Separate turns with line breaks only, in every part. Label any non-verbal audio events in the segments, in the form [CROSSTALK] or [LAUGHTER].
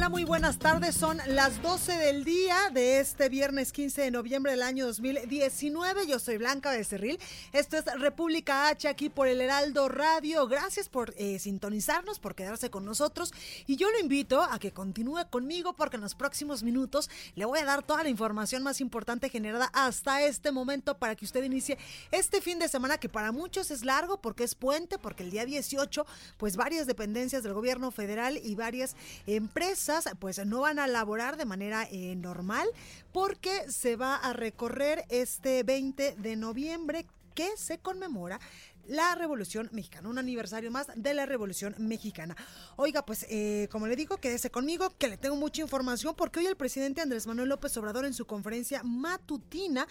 Hola, muy buenas tardes. Son las 12 del día de este viernes 15 de noviembre del año 2019. Yo soy Blanca Becerril. Esto es República H aquí por el Heraldo Radio. Gracias por eh, sintonizarnos, por quedarse con nosotros. Y yo lo invito a que continúe conmigo porque en los próximos minutos le voy a dar toda la información más importante generada hasta este momento para que usted inicie este fin de semana que para muchos es largo porque es puente, porque el día 18 pues varias dependencias del gobierno federal y varias empresas pues no van a laborar de manera eh, normal porque se va a recorrer este 20 de noviembre que se conmemora la Revolución Mexicana, un aniversario más de la Revolución Mexicana. Oiga, pues eh, como le digo, quédese conmigo, que le tengo mucha información, porque hoy el presidente Andrés Manuel López Obrador en su conferencia matutina,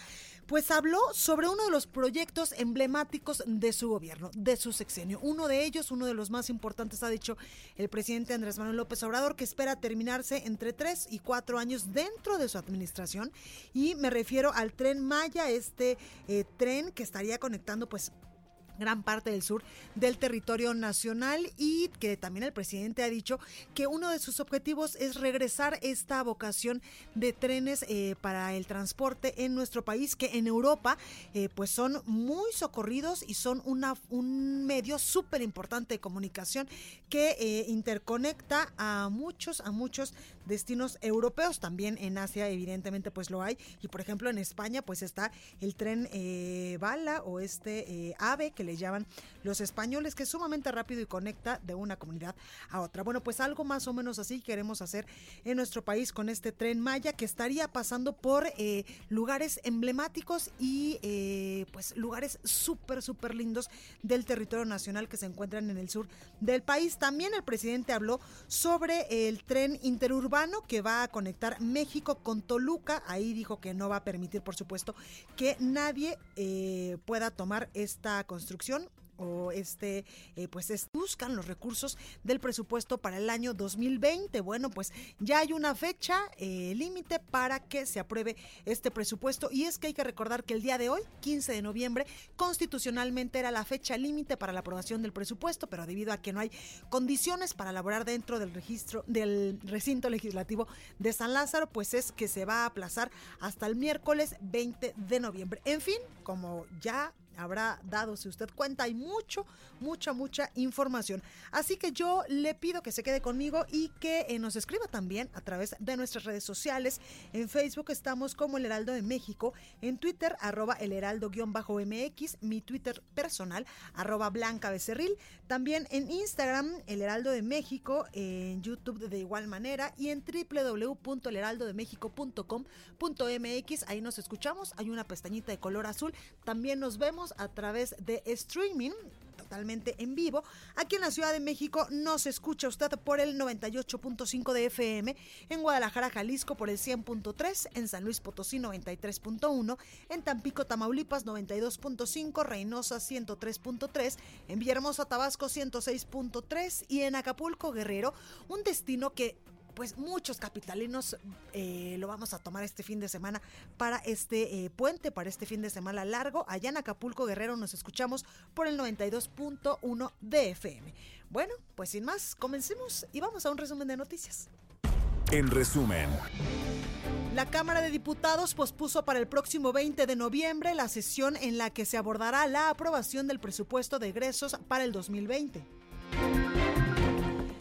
pues habló sobre uno de los proyectos emblemáticos de su gobierno, de su sexenio. Uno de ellos, uno de los más importantes, ha dicho el presidente Andrés Manuel López Obrador, que espera terminarse entre tres y cuatro años dentro de su administración. Y me refiero al tren Maya, este eh, tren que estaría conectando pues gran parte del sur del territorio nacional y que también el presidente ha dicho que uno de sus objetivos es regresar esta vocación de trenes eh, para el transporte en nuestro país que en Europa eh, pues son muy socorridos y son una, un medio súper importante de comunicación que eh, interconecta a muchos a muchos destinos europeos también en Asia evidentemente pues lo hay y por ejemplo en España pues está el tren bala o este ave que le llaman los españoles, que es sumamente rápido y conecta de una comunidad a otra. Bueno, pues algo más o menos así queremos hacer en nuestro país con este tren Maya que estaría pasando por eh, lugares emblemáticos y eh, pues lugares súper, súper lindos del territorio nacional que se encuentran en el sur del país. También el presidente habló sobre el tren interurbano que va a conectar México con Toluca. Ahí dijo que no va a permitir, por supuesto, que nadie eh, pueda tomar esta construcción o este, eh, pues es, buscan los recursos del presupuesto para el año 2020. Bueno, pues ya hay una fecha eh, límite para que se apruebe este presupuesto y es que hay que recordar que el día de hoy, 15 de noviembre, constitucionalmente era la fecha límite para la aprobación del presupuesto, pero debido a que no hay condiciones para elaborar dentro del registro del recinto legislativo de San Lázaro, pues es que se va a aplazar hasta el miércoles 20 de noviembre. En fin, como ya habrá dado, usted cuenta, hay mucho, mucha, mucha información. Así que yo le pido que se quede conmigo y que eh, nos escriba también a través de nuestras redes sociales. En Facebook estamos como El Heraldo de México, en Twitter arroba el heraldo-mx, mi Twitter personal arroba blanca becerril, también en Instagram El Heraldo de México, en YouTube de igual manera y en www.elheraldodemexico.com.mx, ahí nos escuchamos, hay una pestañita de color azul, también nos vemos a través de streaming totalmente en vivo. Aquí en la Ciudad de México nos escucha usted por el 98.5 de FM, en Guadalajara, Jalisco por el 100.3, en San Luis Potosí 93.1, en Tampico, Tamaulipas 92.5, Reynosa 103.3, en Villahermosa, Tabasco 106.3 y en Acapulco, Guerrero, un destino que pues muchos capitalinos eh, lo vamos a tomar este fin de semana para este eh, puente, para este fin de semana largo. Allá en Acapulco Guerrero nos escuchamos por el 92.1 de FM. Bueno, pues sin más, comencemos y vamos a un resumen de noticias.
En resumen.
La Cámara de Diputados pospuso para el próximo 20 de noviembre la sesión en la que se abordará la aprobación del presupuesto de egresos para el 2020.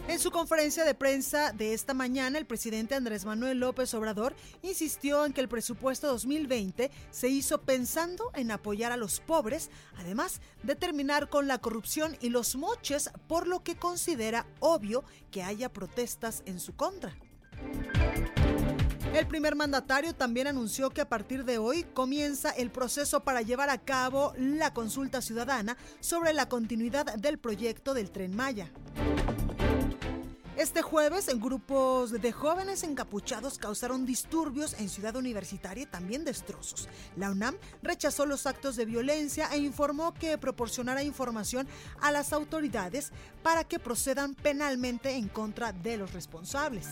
En su conferencia de prensa de esta mañana, el presidente Andrés Manuel López Obrador insistió en que el presupuesto 2020 se hizo pensando en apoyar a los pobres, además de terminar con la corrupción y los moches, por lo que considera obvio que haya protestas en su contra. El primer mandatario también anunció que a partir de hoy comienza el proceso para llevar a cabo la consulta ciudadana sobre la continuidad del proyecto del tren Maya. Este jueves, grupos de jóvenes encapuchados causaron disturbios en Ciudad Universitaria y también destrozos. La UNAM rechazó los actos de violencia e informó que proporcionará información a las autoridades para que procedan penalmente en contra de los responsables.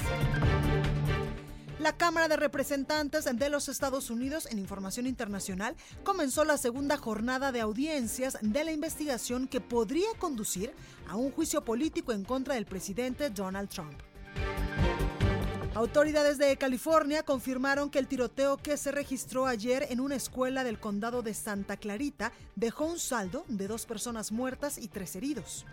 La Cámara de Representantes de los Estados Unidos en Información Internacional comenzó la segunda jornada de audiencias de la investigación que podría conducir a un juicio político en contra del presidente Donald Trump. Autoridades de California confirmaron que el tiroteo que se registró ayer en una escuela del condado de Santa Clarita dejó un saldo de dos personas muertas y tres heridos.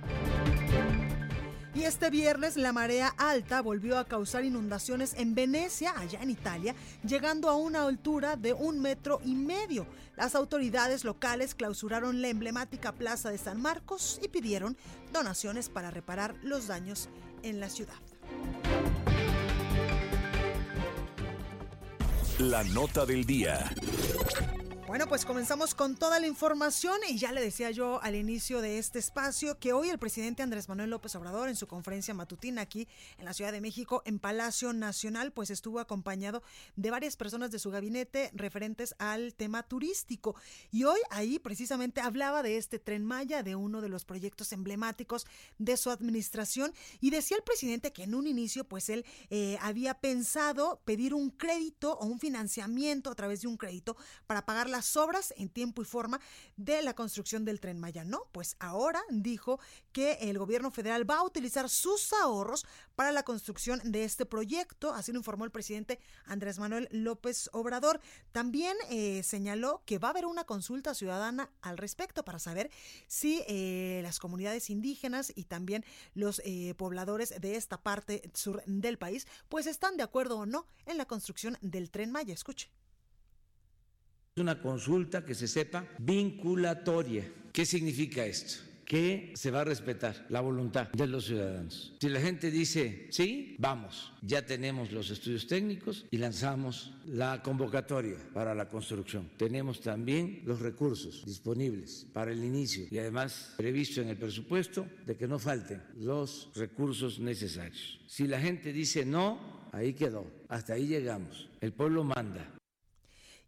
Y este viernes la marea alta volvió a causar inundaciones en Venecia, allá en Italia, llegando a una altura de un metro y medio. Las autoridades locales clausuraron la emblemática plaza de San Marcos y pidieron donaciones para reparar los daños en la ciudad.
La nota del día.
Bueno, pues comenzamos con toda la información y ya le decía yo al inicio de este espacio que hoy el presidente Andrés Manuel López Obrador en su conferencia matutina aquí en la Ciudad de México en Palacio Nacional pues estuvo acompañado de varias personas de su gabinete referentes al tema turístico. Y hoy ahí precisamente hablaba de este tren Maya, de uno de los proyectos emblemáticos de su administración y decía el presidente que en un inicio pues él eh, había pensado pedir un crédito o un financiamiento a través de un crédito para pagar las obras en tiempo y forma de la construcción del tren Maya. No, pues ahora dijo que el gobierno federal va a utilizar sus ahorros para la construcción de este proyecto, así lo informó el presidente Andrés Manuel López Obrador. También eh, señaló que va a haber una consulta ciudadana al respecto para saber si eh, las comunidades indígenas y también los eh, pobladores de esta parte sur del país pues están de acuerdo o no en la construcción del tren Maya. Escuche.
Es una consulta que se sepa vinculatoria. ¿Qué significa esto? que se va a respetar la voluntad de los ciudadanos. Si la gente dice, sí, vamos, ya tenemos los estudios técnicos y lanzamos la convocatoria para la construcción. Tenemos también los recursos disponibles para el inicio y además previsto en el presupuesto de que no falten los recursos necesarios. Si la gente dice no, ahí quedó, hasta ahí llegamos. El pueblo manda.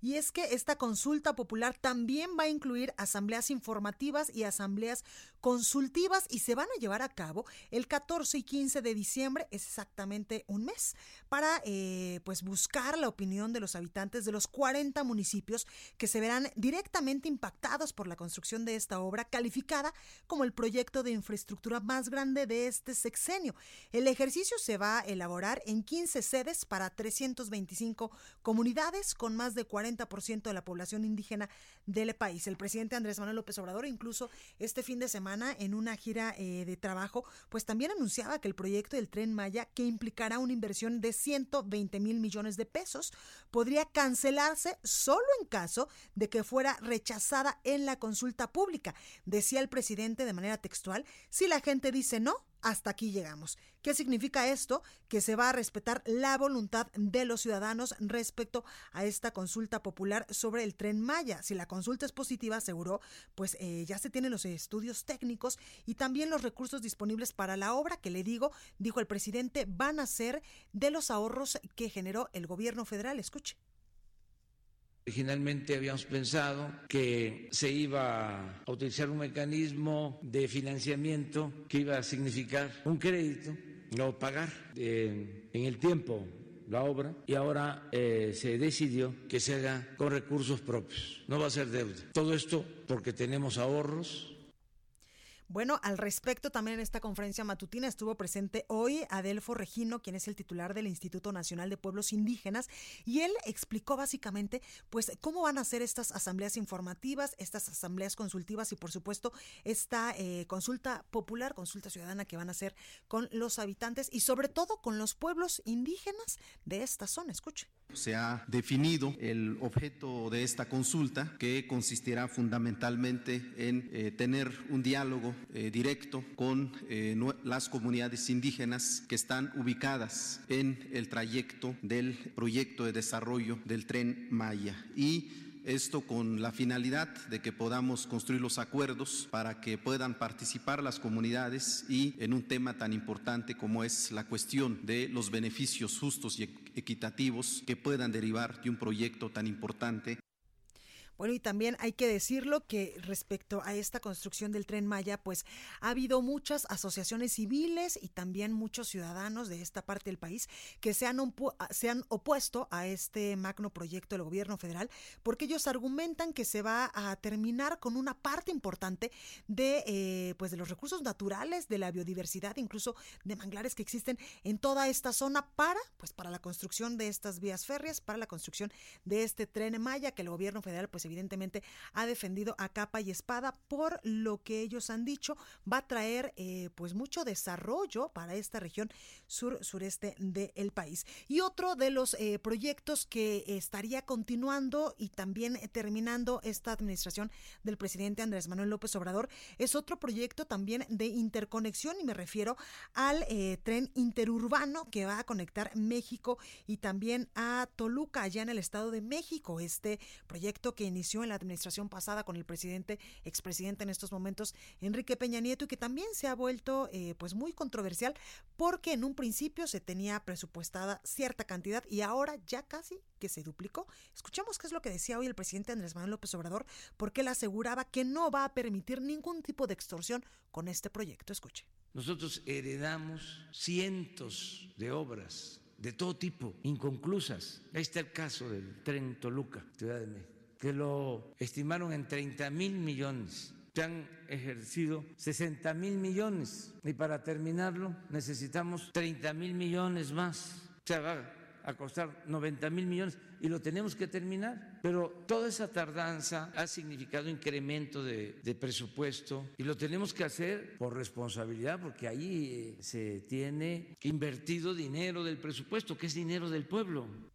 Y es que esta consulta popular también va a incluir asambleas informativas y asambleas consultivas y se van a llevar a cabo el 14 y 15 de diciembre, es exactamente un mes, para eh, pues buscar la opinión de los habitantes de los 40 municipios que se verán directamente impactados por la construcción de esta obra calificada como el proyecto de infraestructura más grande de este sexenio. El ejercicio se va a elaborar en 15 sedes para 325 comunidades con más de 40 ciento de la población indígena del país. El presidente Andrés Manuel López Obrador, incluso este fin de semana, en una gira eh, de trabajo, pues también anunciaba que el proyecto del tren Maya, que implicará una inversión de 120 mil millones de pesos, podría cancelarse solo en caso de que fuera rechazada en la consulta pública. Decía el presidente de manera textual, si la gente dice no, hasta aquí llegamos. ¿Qué significa esto? Que se va a respetar la voluntad de los ciudadanos respecto a esta consulta popular sobre el tren Maya. Si la consulta es positiva, aseguró, pues eh, ya se tienen los estudios técnicos y también los recursos disponibles para la obra que le digo, dijo el presidente, van a ser de los ahorros que generó el gobierno federal. Escuche.
Originalmente habíamos pensado que se iba a utilizar un mecanismo de financiamiento que iba a significar un crédito, no pagar en el tiempo la obra y ahora eh, se decidió que se haga con recursos propios, no va a ser deuda. Todo esto porque tenemos ahorros
Bueno, al respecto también en esta conferencia matutina estuvo presente hoy Adelfo Regino, quien es el titular del Instituto Nacional de Pueblos Indígenas, y él explicó básicamente pues cómo van a ser estas asambleas informativas, estas asambleas consultivas y por supuesto esta eh, consulta popular, consulta ciudadana que van a hacer con los habitantes y sobre todo con los pueblos indígenas de esta zona. Escuche.
Se ha definido el objeto de esta consulta que consistirá fundamentalmente en eh, tener un diálogo eh, directo con eh, las comunidades indígenas que están ubicadas en el trayecto del proyecto de desarrollo del tren Maya. Y esto con la finalidad de que podamos construir los acuerdos para que puedan participar las comunidades y en un tema tan importante como es la cuestión de los beneficios justos y equitativos que puedan derivar de un proyecto tan importante
bueno, y también hay que decirlo que respecto a esta construcción del tren Maya, pues ha habido muchas asociaciones civiles y también muchos ciudadanos de esta parte del país que se han, se han opuesto a este magno proyecto del gobierno federal porque ellos argumentan que se va a terminar con una parte importante de, eh, pues de los recursos naturales, de la biodiversidad, incluso de manglares que existen en toda esta zona para, pues para la construcción de estas vías férreas, para la construcción de este tren Maya que el gobierno federal pues evidentemente ha defendido a capa y espada por lo que ellos han dicho va a traer eh, pues mucho desarrollo para esta región sur sureste del país. Y otro de los eh, proyectos que estaría continuando y también terminando esta administración del presidente Andrés Manuel López Obrador es otro proyecto también de interconexión y me refiero al eh, tren interurbano que va a conectar México y también a Toluca allá en el Estado de México. Este proyecto que inició en la administración pasada con el presidente, expresidente en estos momentos, Enrique Peña Nieto, y que también se ha vuelto eh, pues muy controversial porque en un principio se tenía presupuestada cierta cantidad y ahora ya casi que se duplicó. Escuchemos qué es lo que decía hoy el presidente Andrés Manuel López Obrador, porque él aseguraba que no va a permitir ningún tipo de extorsión con este proyecto. Escuche.
Nosotros heredamos cientos de obras de todo tipo, inconclusas. Ahí está el caso del tren Toluca, Ciudad de México que lo estimaron en 30 mil millones. Se han ejercido 60 mil millones y para terminarlo necesitamos 30 mil millones más. O sea, va a costar 90 mil millones y lo tenemos que terminar. Pero toda esa tardanza ha significado incremento de, de presupuesto y lo tenemos que hacer por responsabilidad porque ahí eh, se tiene invertido dinero del presupuesto, que es dinero del pueblo.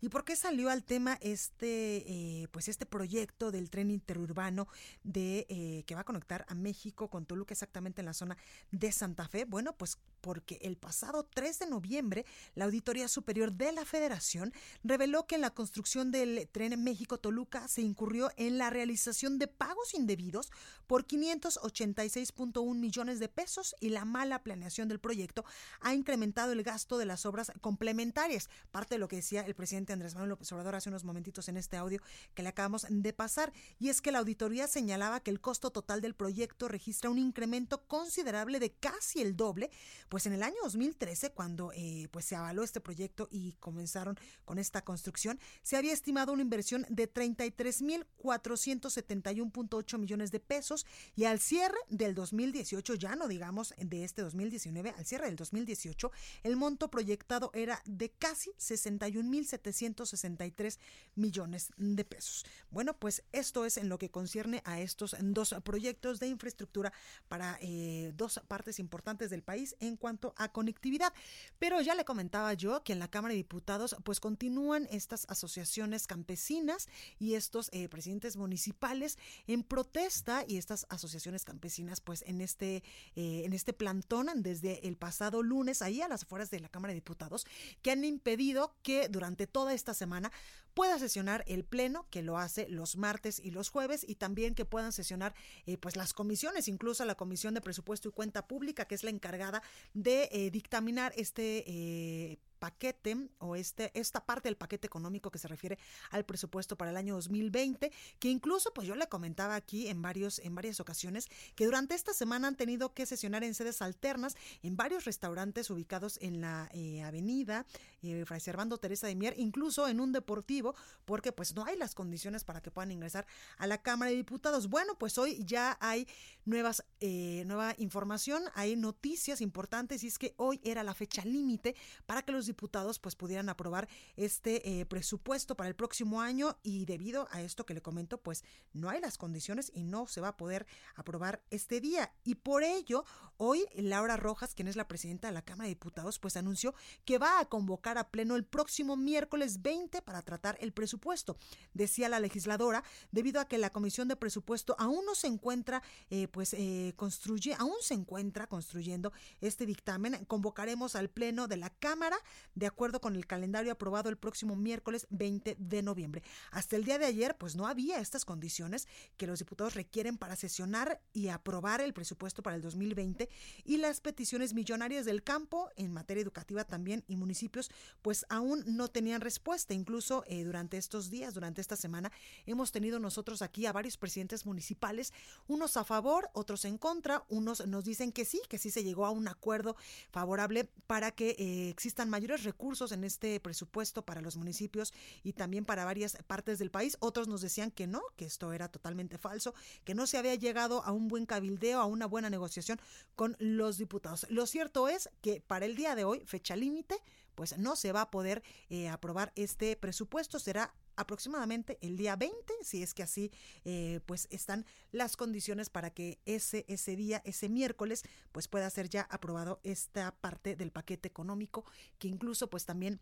¿Y por qué salió al tema este, eh, pues este proyecto del tren interurbano de eh, que va a conectar a México con Toluca exactamente en la zona de Santa Fe? Bueno, pues porque el pasado 3 de noviembre la Auditoría Superior de la Federación reveló que en la construcción del tren México-Toluca se incurrió en la realización de pagos indebidos por 586.1 millones de pesos y la mala planeación del proyecto ha incrementado el gasto de las obras complementarias, parte de lo que decía el presidente Andrés Manuel López Obrador hace unos momentitos en este audio que le acabamos de pasar, y es que la auditoría señalaba que el costo total del proyecto registra un incremento considerable de casi el doble, pues en el año 2013, cuando eh, pues se avaló este proyecto y comenzaron con esta construcción, se había estimado una inversión de 33.471.8 millones de pesos y al cierre del 2018, ya no digamos de este 2019, al cierre del 2018, el monto proyectado era de casi 61.763 millones de pesos. Bueno, pues esto es en lo que concierne a estos dos proyectos de infraestructura para eh, dos partes importantes del país en cuanto a conectividad. Pero ya le comentaba yo que en la Cámara de Diputados pues continúan estas asociaciones campesinas y estos eh, presidentes municipales en protesta y estas asociaciones campesinas pues en este, eh, en este plantón desde el pasado lunes ahí a las afueras de la Cámara de Diputados que han impedido que durante toda esta semana pueda sesionar el Pleno, que lo hace los martes y los jueves, y también que puedan sesionar eh, pues las comisiones, incluso la Comisión de Presupuesto y Cuenta Pública, que es la encargada de eh, dictaminar este paquete o este, esta parte del paquete económico que se refiere al presupuesto para el año 2020, que incluso pues yo le comentaba aquí en, varios, en varias ocasiones que durante esta semana han tenido que sesionar en sedes alternas en varios restaurantes ubicados en la eh, avenida eh, Fray Servando Teresa de Mier, incluso en un deportivo, porque pues no hay las condiciones para que puedan ingresar a la Cámara de Diputados. Bueno, pues hoy ya hay nuevas, eh, nueva información, hay noticias importantes y es que hoy era la fecha límite para que los diputados pues pudieran aprobar este eh, presupuesto para el próximo año y debido a esto que le comento pues no hay las condiciones y no se va a poder aprobar este día. Y por ello hoy Laura Rojas quien es la presidenta de la Cámara de Diputados pues anunció que va a convocar a pleno el próximo miércoles 20 para tratar el presupuesto. Decía la legisladora debido a que la comisión de presupuesto aún no se encuentra eh, pues eh, construye aún se encuentra construyendo este dictamen convocaremos al pleno de la Cámara de acuerdo con el calendario aprobado el próximo miércoles 20 de noviembre. Hasta el día de ayer, pues no había estas condiciones que los diputados requieren para sesionar y aprobar el presupuesto para el 2020 y las peticiones millonarias del campo en materia educativa también y municipios, pues aún no tenían respuesta. Incluso eh, durante estos días, durante esta semana, hemos tenido nosotros aquí a varios presidentes municipales, unos a favor, otros en contra, unos nos dicen que sí, que sí se llegó a un acuerdo favorable para que eh, existan mayores recursos en este presupuesto para los municipios y también para varias partes del país. Otros nos decían que no, que esto era totalmente falso, que no se había llegado a un buen cabildeo, a una buena negociación con los diputados. Lo cierto es que para el día de hoy, fecha límite, pues no se va a poder eh, aprobar este presupuesto, será aproximadamente el día 20, si es que así eh, pues están las condiciones para que ese, ese día, ese miércoles, pues pueda ser ya aprobado esta parte del paquete económico que incluso pues también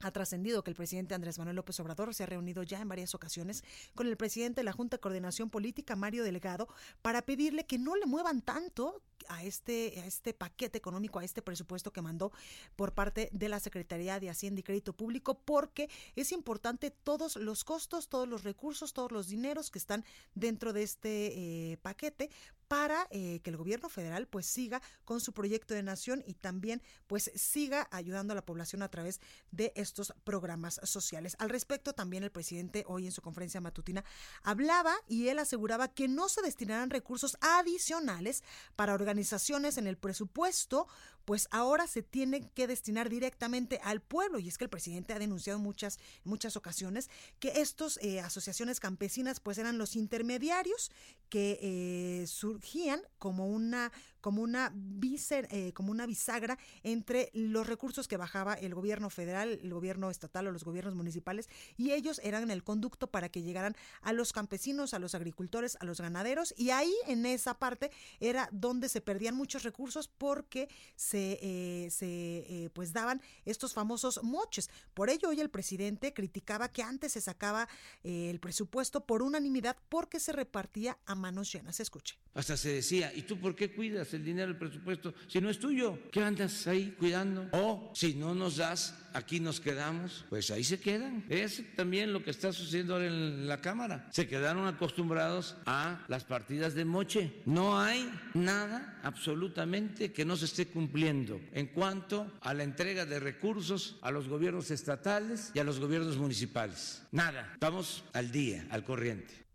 ha trascendido que el presidente Andrés Manuel López Obrador se ha reunido ya en varias ocasiones con el presidente de la Junta de Coordinación Política, Mario Delgado, para pedirle que no le muevan tanto a este, a este paquete económico, a este presupuesto que mandó por parte de la Secretaría de Hacienda y Crédito Público, porque es importante todos los costos, todos los recursos, todos los dineros que están dentro de este eh, paquete para eh, que el gobierno federal pues siga con su proyecto de nación y también pues siga ayudando a la población a través de estos programas sociales. Al respecto también el presidente hoy en su conferencia matutina hablaba y él aseguraba que no se destinarán recursos adicionales para organizaciones en el presupuesto, pues ahora se tienen que destinar directamente al pueblo y es que el presidente ha denunciado muchas muchas ocasiones que estos eh, asociaciones campesinas pues eran los intermediarios que eh, surgían como una como una eh, como una bisagra entre los recursos que bajaba el gobierno federal, el gobierno estatal o los gobiernos municipales y ellos eran el conducto para que llegaran a los campesinos, a los agricultores, a los ganaderos y ahí en esa parte era donde se perdían muchos recursos porque se, eh, se eh, pues daban estos famosos moches. Por ello hoy el presidente criticaba que antes se sacaba el presupuesto por unanimidad porque se repartía a manos llenas. Escuche.
Hasta se decía, ¿y tú por qué cuidas el dinero del presupuesto si no es tuyo? ¿Qué andas ahí cuidando? O si no nos das, aquí nos quedamos, pues ahí se quedan. Es también lo que está sucediendo ahora en la Cámara. Se quedaron acostumbrados a las partidas de moche. No hay nada absolutamente que no se esté cumpliendo en cuanto a la entrega de recursos a los gobiernos estatales y a los gobiernos municipales. Nada. Estamos al día, al corriente.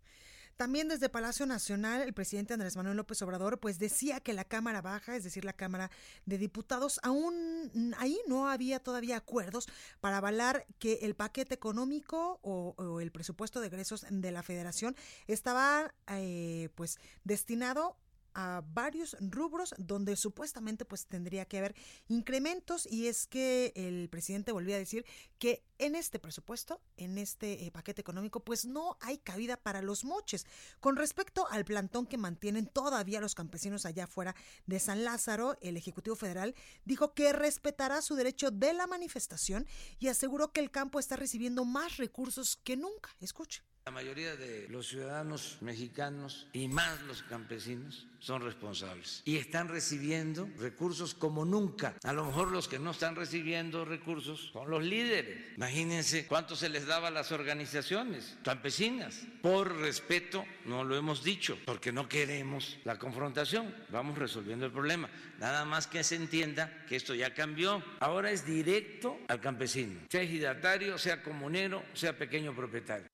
También desde Palacio Nacional, el presidente Andrés Manuel López Obrador pues decía que la Cámara Baja, es decir, la Cámara de Diputados, aún ahí no había todavía acuerdos para avalar que el paquete económico o, el presupuesto de egresos de la Federación estaba eh, pues destinado a varios rubros donde supuestamente pues tendría que haber incrementos y es que el presidente volvió a decir que en este presupuesto, en este eh, paquete económico, pues no hay cabida para los moches. Con respecto al plantón que mantienen todavía los campesinos allá afuera de San Lázaro, el Ejecutivo Federal dijo que respetará su derecho de la manifestación y aseguró que el campo está recibiendo más recursos que nunca. Escuche.
La mayoría de los ciudadanos mexicanos y más los campesinos son responsables y están recibiendo recursos como nunca. A lo mejor los que no están recibiendo recursos son los líderes. Imagínense cuánto se les daba a las organizaciones campesinas. Por respeto, no lo hemos dicho, porque no queremos la confrontación. Vamos resolviendo el problema. Nada más que se entienda que esto ya cambió. Ahora es directo al campesino, sea ejidatario, sea comunero, sea pequeño propietario.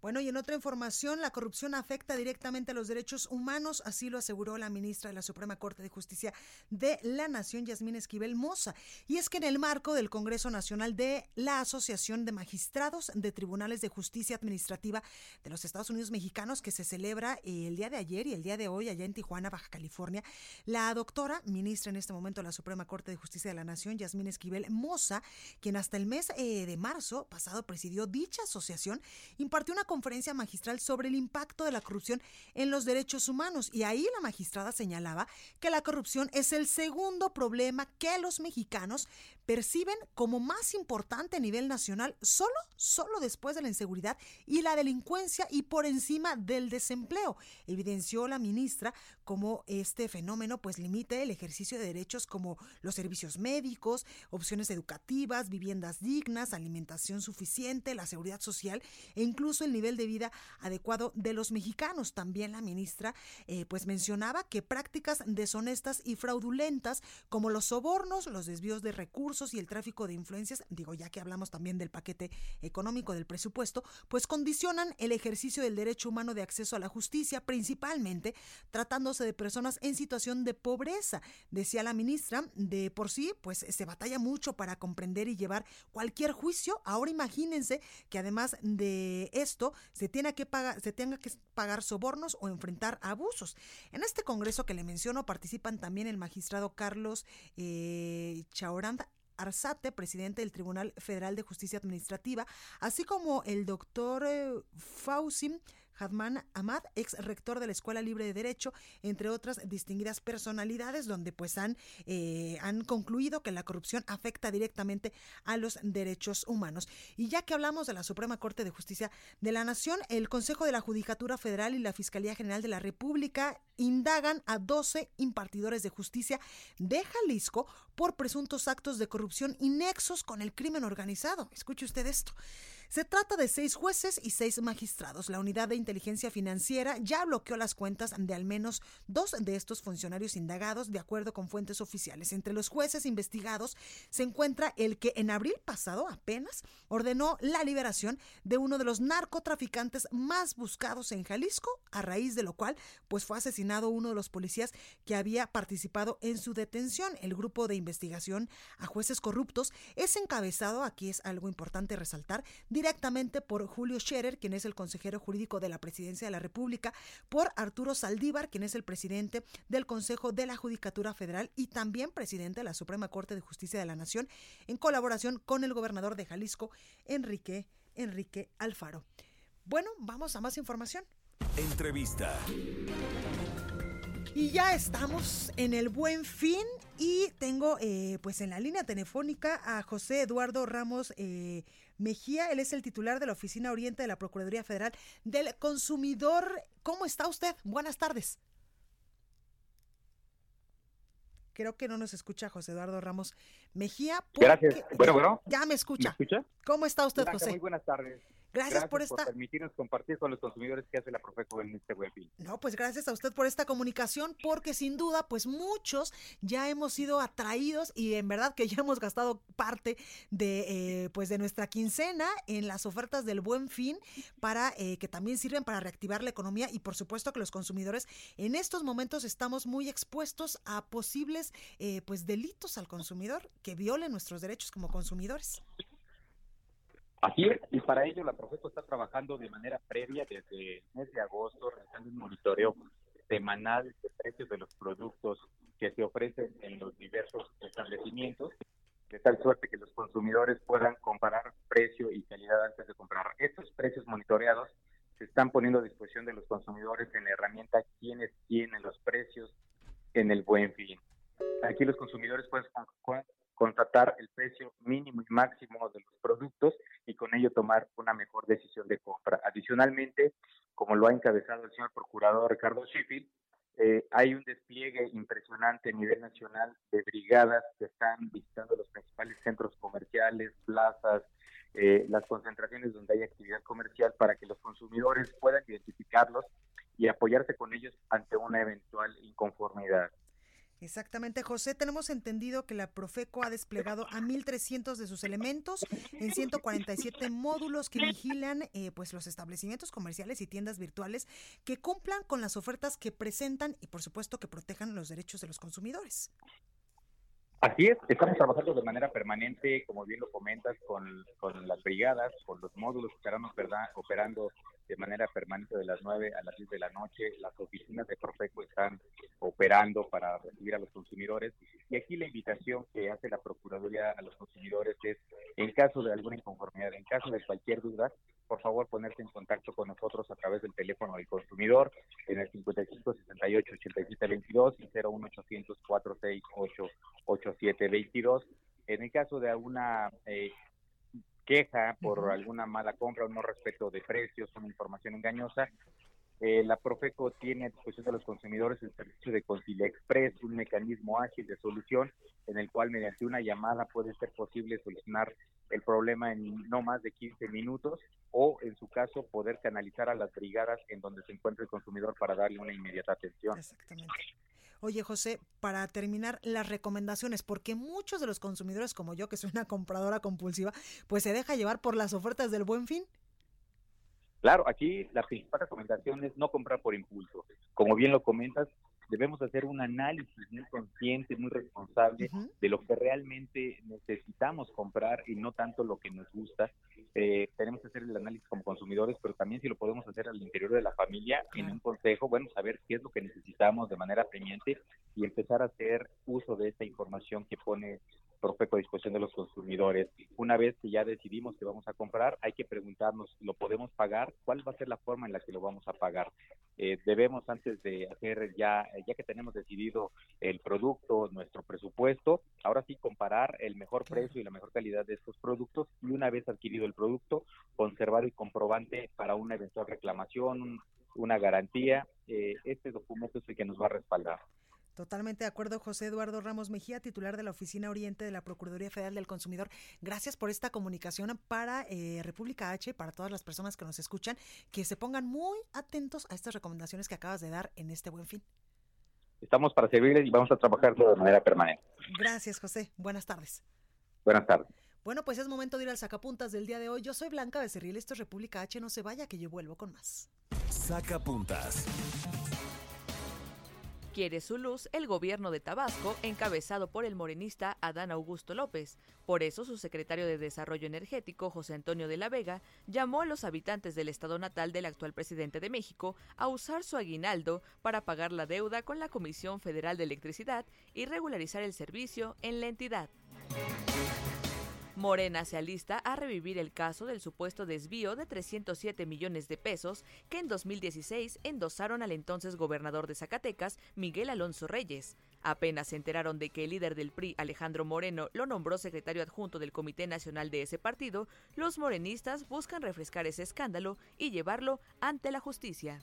Bueno, y en otra información, la corrupción afecta directamente a los derechos humanos, así lo aseguró la ministra de la Suprema Corte de Justicia de la Nación, Yasmín Esquivel Moza. Y es que en el marco del Congreso Nacional de la Asociación de Magistrados de Tribunales de Justicia Administrativa de los Estados Unidos Mexicanos, que se celebra el día de ayer y el día de hoy allá en Tijuana, Baja California, la doctora, ministra en este momento de la Suprema Corte de Justicia de la Nación, Yasmín Esquivel Moza, quien hasta el mes eh, de marzo pasado presidió dicha asociación, impartió una conferencia magistral sobre el impacto de la corrupción en los derechos humanos y ahí la magistrada señalaba que la corrupción es el segundo problema que los mexicanos perciben como más importante a nivel nacional, solo, solo después de la inseguridad y la delincuencia y por encima del desempleo. Evidenció la ministra cómo este fenómeno pues limite el ejercicio de derechos como los servicios médicos, opciones educativas, viviendas dignas, alimentación suficiente, la seguridad social e incluso el nivel de vida adecuado de los mexicanos. También la ministra eh, pues mencionaba que prácticas deshonestas y fraudulentas como los sobornos, los desvíos de recursos, y el tráfico de influencias, digo ya que hablamos también del paquete económico del presupuesto, pues condicionan el ejercicio del derecho humano de acceso a la justicia, principalmente tratándose de personas en situación de pobreza. Decía la ministra, de por sí, pues se batalla mucho para comprender y llevar cualquier juicio. Ahora imagínense que además de esto se tenga que pagar, se tenga que pagar sobornos o enfrentar abusos. En este congreso que le menciono participan también el magistrado Carlos eh, Arzate, presidente del Tribunal Federal de Justicia Administrativa, así como el doctor eh, Fausim Hadman Ahmad, ex rector de la Escuela Libre de Derecho, entre otras distinguidas personalidades, donde pues han, eh, han concluido que la corrupción afecta directamente a los derechos humanos. Y ya que hablamos de la Suprema Corte de Justicia de la Nación, el Consejo de la Judicatura Federal y la Fiscalía General de la República indagan a 12 impartidores de justicia de Jalisco por presuntos actos de corrupción y nexos con el crimen organizado. Escuche usted esto. Se trata de seis jueces y seis magistrados. La unidad de inteligencia financiera ya bloqueó las cuentas de al menos dos de estos funcionarios indagados, de acuerdo con fuentes oficiales. Entre los jueces investigados se encuentra el que en abril pasado apenas ordenó la liberación de uno de los narcotraficantes más buscados en Jalisco, a raíz de lo cual pues fue asesinado uno de los policías que había participado en su detención. El grupo de investigación a jueces corruptos es encabezado, aquí es algo importante resaltar, directamente por Julio Scherer, quien es el consejero jurídico de la Presidencia de la República, por Arturo Saldívar, quien es el presidente del Consejo de la Judicatura Federal y también presidente de la Suprema Corte de Justicia de la Nación, en colaboración con el gobernador de Jalisco, Enrique, Enrique Alfaro. Bueno, vamos a más información.
Entrevista.
Y ya estamos en el buen fin y tengo eh, pues en la línea telefónica a José Eduardo Ramos eh, Mejía. Él es el titular de la Oficina Oriente de la Procuraduría Federal del Consumidor. ¿Cómo está usted? Buenas tardes. Creo que no nos escucha José Eduardo Ramos Mejía.
Gracias. Bueno, bueno.
Ya me escucha.
¿Me escucha?
¿Cómo está usted, José?
Muy buenas tardes.
Gracias, por esta.
permitirnos compartir con los consumidores que hace la Profeco en este web.
No, pues gracias a usted por esta comunicación, porque sin duda, pues muchos ya hemos sido atraídos y en verdad que ya hemos gastado parte de, eh, pues de nuestra quincena en las ofertas del Buen Fin para eh, que también sirven para reactivar la economía y por supuesto que los consumidores en estos momentos estamos muy expuestos a posibles, eh, pues delitos al consumidor que violen nuestros derechos como consumidores.
Así es, y para ello la Profeco está trabajando de manera previa desde el mes de agosto, realizando un monitoreo semanal de precios de los productos que se ofrecen en los diversos establecimientos, de tal suerte que los consumidores puedan comparar precio y calidad antes de comprar. Estos precios monitoreados se están poniendo a disposición de los consumidores en la herramienta quienes tienen los precios en el buen fin. Aquí los consumidores pueden constatar el precio mínimo y máximo de los productos y con ello tomar una mejor decisión de compra. Adicionalmente, como lo ha encabezado el señor procurador Ricardo Sheffield, eh, hay un despliegue impresionante a nivel nacional de brigadas que están visitando los principales centros comerciales, plazas, eh, las concentraciones donde hay actividad comercial para que los consumidores puedan identificarlos y apoyarse con ellos ante una eventual inconformidad.
Exactamente, José. Tenemos entendido que la Profeco ha desplegado a 1.300 de sus elementos en 147 módulos que vigilan eh, pues los establecimientos comerciales y tiendas virtuales que cumplan con las ofertas que presentan y por supuesto que protejan los derechos de los consumidores.
Así es, estamos trabajando de manera permanente, como bien lo comentas, con, las brigadas, con los módulos que estarán operando de manera permanente de las 9 a las 10 de la noche. Las oficinas de Profeco están operando para recibir a los consumidores. Y aquí la invitación que hace la Procuraduría a los consumidores es, en caso de alguna inconformidad, en caso de cualquier duda, por favor ponerse en contacto con nosotros a través del teléfono del consumidor en el 55 68 87 22 y 01800 468 8722. En el caso de alguna eh, queja por alguna mala compra o no respeto de precios, una información engañosa, eh, la Profeco tiene a disposición de los consumidores el servicio de Concilia Express, un mecanismo ágil de solución en el cual mediante una llamada puede ser posible solucionar el problema en no más de 15 minutos o en su caso poder canalizar a las brigadas en donde se encuentre el consumidor para darle una inmediata atención.
Exactamente. Oye, José, para terminar, las recomendaciones, porque muchos de los consumidores como yo, que soy una compradora compulsiva, pues se deja llevar por las ofertas del buen fin.
Claro, aquí la principal recomendación es no comprar por impulso. Como bien lo comentas, debemos hacer un análisis muy consciente, muy responsable de lo que realmente necesitamos comprar y no tanto lo que nos gusta. Eh, tenemos que hacer el análisis como consumidores, pero también si lo podemos hacer al interior de la familia, en un consejo, bueno, saber qué es lo que necesitamos de manera premiante y empezar a hacer uso de esta información que pone Profeco a disposición de los consumidores. Una vez que ya decidimos que vamos a comprar, hay que preguntarnos, ¿lo podemos pagar? ¿Cuál va a ser la forma en la que lo vamos a pagar? Eh, debemos antes de hacer ya, ya que tenemos decidido el producto, nuestro presupuesto, ahora sí comparar el mejor precio y la mejor calidad de estos productos y una vez adquirido el producto, conservar el comprobante para una eventual reclamación, una garantía. Eh, este documento es el que nos va a respaldar.
Totalmente de acuerdo, José Eduardo Ramos Mejía, titular de la Oficina Oriente de la Procuraduría Federal del Consumidor. Gracias por esta comunicación para eh, República H, para todas las personas que nos escuchan, que se pongan muy atentos a estas recomendaciones que acabas de dar en este buen fin.
Estamos para servirles y vamos a trabajar de manera permanente.
Gracias, José. Buenas tardes.
Buenas tardes.
Bueno, pues es momento de ir al sacapuntas del día de hoy. Yo soy Blanca Becerril, esto es República H. No se vaya, que yo vuelvo con más.
Sacapuntas.
Quiere su luz el gobierno de Tabasco, encabezado por el morenista Adán Augusto López. Por eso su secretario de Desarrollo Energético, José Antonio de la Vega, llamó a los habitantes del estado natal del actual presidente de México a usar su aguinaldo para pagar la deuda con la Comisión Federal de Electricidad y regularizar el servicio en la entidad. Morena se alista a revivir el caso del supuesto desvío de 307 millones de pesos que en 2016 endosaron al entonces gobernador de Zacatecas, Miguel Alonso Reyes. Apenas se enteraron de que el líder del PRI, Alejandro Moreno, lo nombró secretario adjunto del Comité Nacional de ese partido, los morenistas buscan refrescar ese escándalo y llevarlo ante la justicia.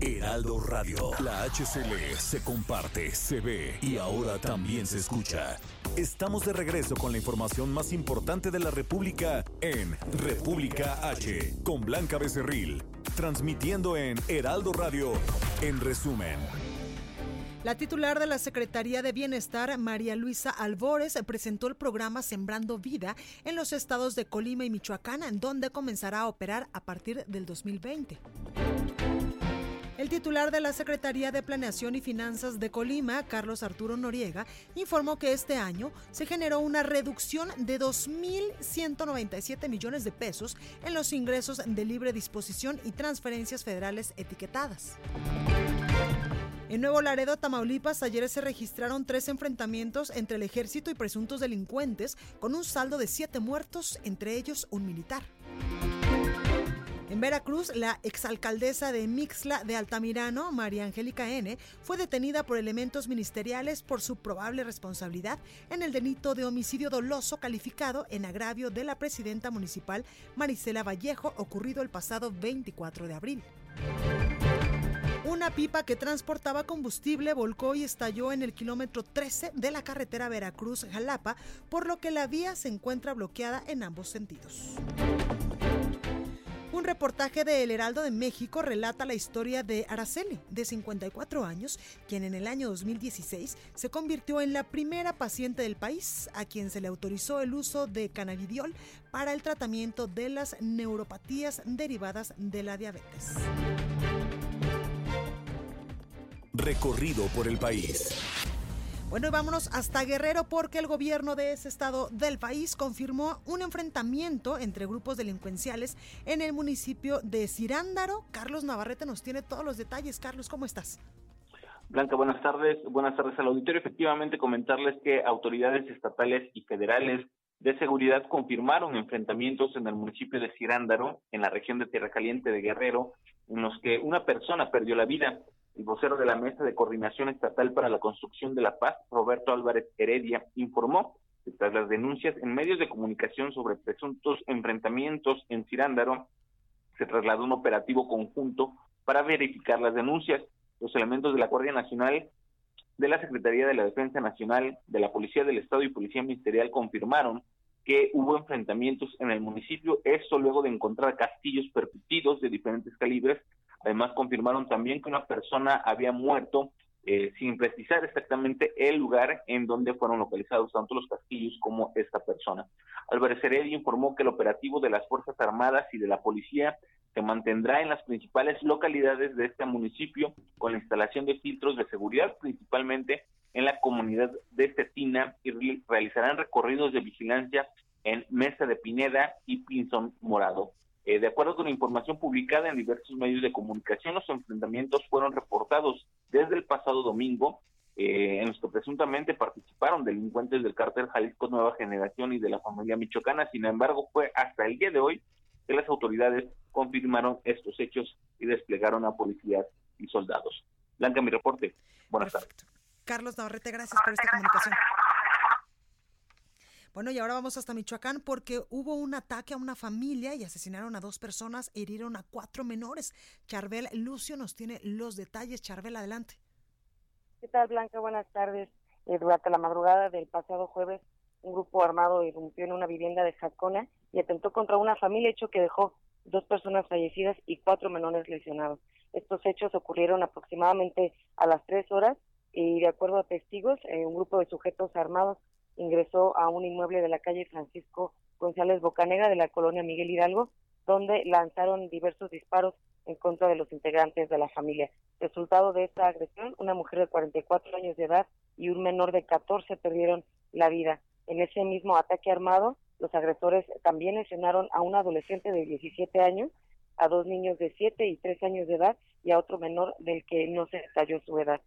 Heraldo Radio. La HCL se comparte, se ve y ahora también se escucha. Estamos de regreso con la información más importante de la República en República H, con Blanca Becerril, transmitiendo en Heraldo Radio, en resumen.
La titular de la Secretaría de Bienestar, María Luisa Albores, presentó el programa Sembrando Vida en los estados de Colima y Michoacán, en donde comenzará a operar a partir del 2020. El titular de la Secretaría de Planeación y Finanzas de Colima, Carlos Arturo Noriega, informó que este año se generó una reducción de 2.197 millones de pesos en los ingresos de libre disposición y transferencias federales etiquetadas. En Nuevo Laredo, Tamaulipas, ayer se registraron tres enfrentamientos entre el ejército y presuntos delincuentes, con un saldo de siete muertos, entre ellos un militar. En Veracruz, la exalcaldesa de Mixla de Altamirano, María Angélica N., fue detenida por elementos ministeriales por su probable responsabilidad en el delito de homicidio doloso calificado en agravio de la presidenta municipal Marisela Vallejo, ocurrido el pasado 24 de abril. Una pipa que transportaba combustible volcó y estalló en el kilómetro 13 de la carretera Veracruz-Jalapa, por lo que la vía se encuentra bloqueada en ambos sentidos. Un reportaje de El Heraldo de México relata la historia de Araceli, de 54 años, quien en el año 2016 se convirtió en la primera paciente del país a quien se le autorizó el uso de cannabidiol para el tratamiento de las neuropatías derivadas de la diabetes.
Recorrido por el país.
Bueno, y vámonos hasta Guerrero porque el gobierno de ese estado del país confirmó un enfrentamiento entre grupos delincuenciales en el municipio de Cirándaro. Carlos Navarrete nos tiene todos los detalles. Carlos, ¿cómo estás?
Blanca, buenas tardes. Buenas tardes al auditorio. Efectivamente, comentarles que autoridades estatales y federales de seguridad confirmaron enfrentamientos en el municipio de Cirándaro, en la región de Tierra Caliente de Guerrero, en los que una persona perdió la vida. El vocero de la Mesa de Coordinación Estatal para la Construcción de la Paz, Roberto Álvarez Heredia, informó que tras las denuncias en medios de comunicación sobre presuntos enfrentamientos en Cirándaro, se trasladó un operativo conjunto para verificar las denuncias. Los elementos de la Guardia Nacional, de la Secretaría de la Defensa Nacional, de la Policía del Estado y Policía Ministerial confirmaron que hubo enfrentamientos en el municipio, esto luego de encontrar castillos percutidos de diferentes calibres Además, confirmaron también que una persona había muerto eh, sin precisar exactamente el lugar en donde fueron localizados tanto los castillos como esta persona. Álvarez Heredia informó que el operativo de las Fuerzas Armadas y de la Policía se mantendrá en las principales localidades de este municipio con la instalación de filtros de seguridad, principalmente en la comunidad de Cetina, y realizarán recorridos de vigilancia en Mesa de Pineda y Pinzón Morado. Eh, de acuerdo con información publicada en diversos medios de comunicación, los enfrentamientos fueron reportados desde el pasado domingo, eh, en los que presuntamente participaron delincuentes del cártel Jalisco Nueva Generación y de la familia michoacana. Sin embargo, fue hasta el día de hoy que las autoridades confirmaron estos hechos y desplegaron a policías y soldados. Blanca, mi reporte. Buenas tardes.
Carlos Navarrete, gracias por esta comunicación. Bueno, y ahora vamos hasta Michoacán porque hubo un ataque a una familia y asesinaron a dos personas hirieron a cuatro menores. Charbel Lucio nos tiene los detalles. Charbel, adelante.
¿Qué tal, Blanca? Buenas tardes. Eh, durante la madrugada del pasado jueves, un grupo armado irrumpió en una vivienda de Jacona y atentó contra una familia, hecho que dejó dos personas fallecidas y cuatro menores lesionados. Estos hechos ocurrieron aproximadamente a las tres horas y de acuerdo a testigos, eh, un grupo de sujetos armados ingresó a un inmueble de la calle Francisco González Bocanegra de la colonia Miguel Hidalgo, donde lanzaron diversos disparos en contra de los integrantes de la familia. Resultado de esta agresión, una mujer de 44 años de edad y un menor de 14 perdieron la vida. En ese mismo ataque armado, los agresores también lesionaron a un adolescente de 17 años, a dos niños de 7 y 3 años de edad y a otro menor del que no se detalló su edad.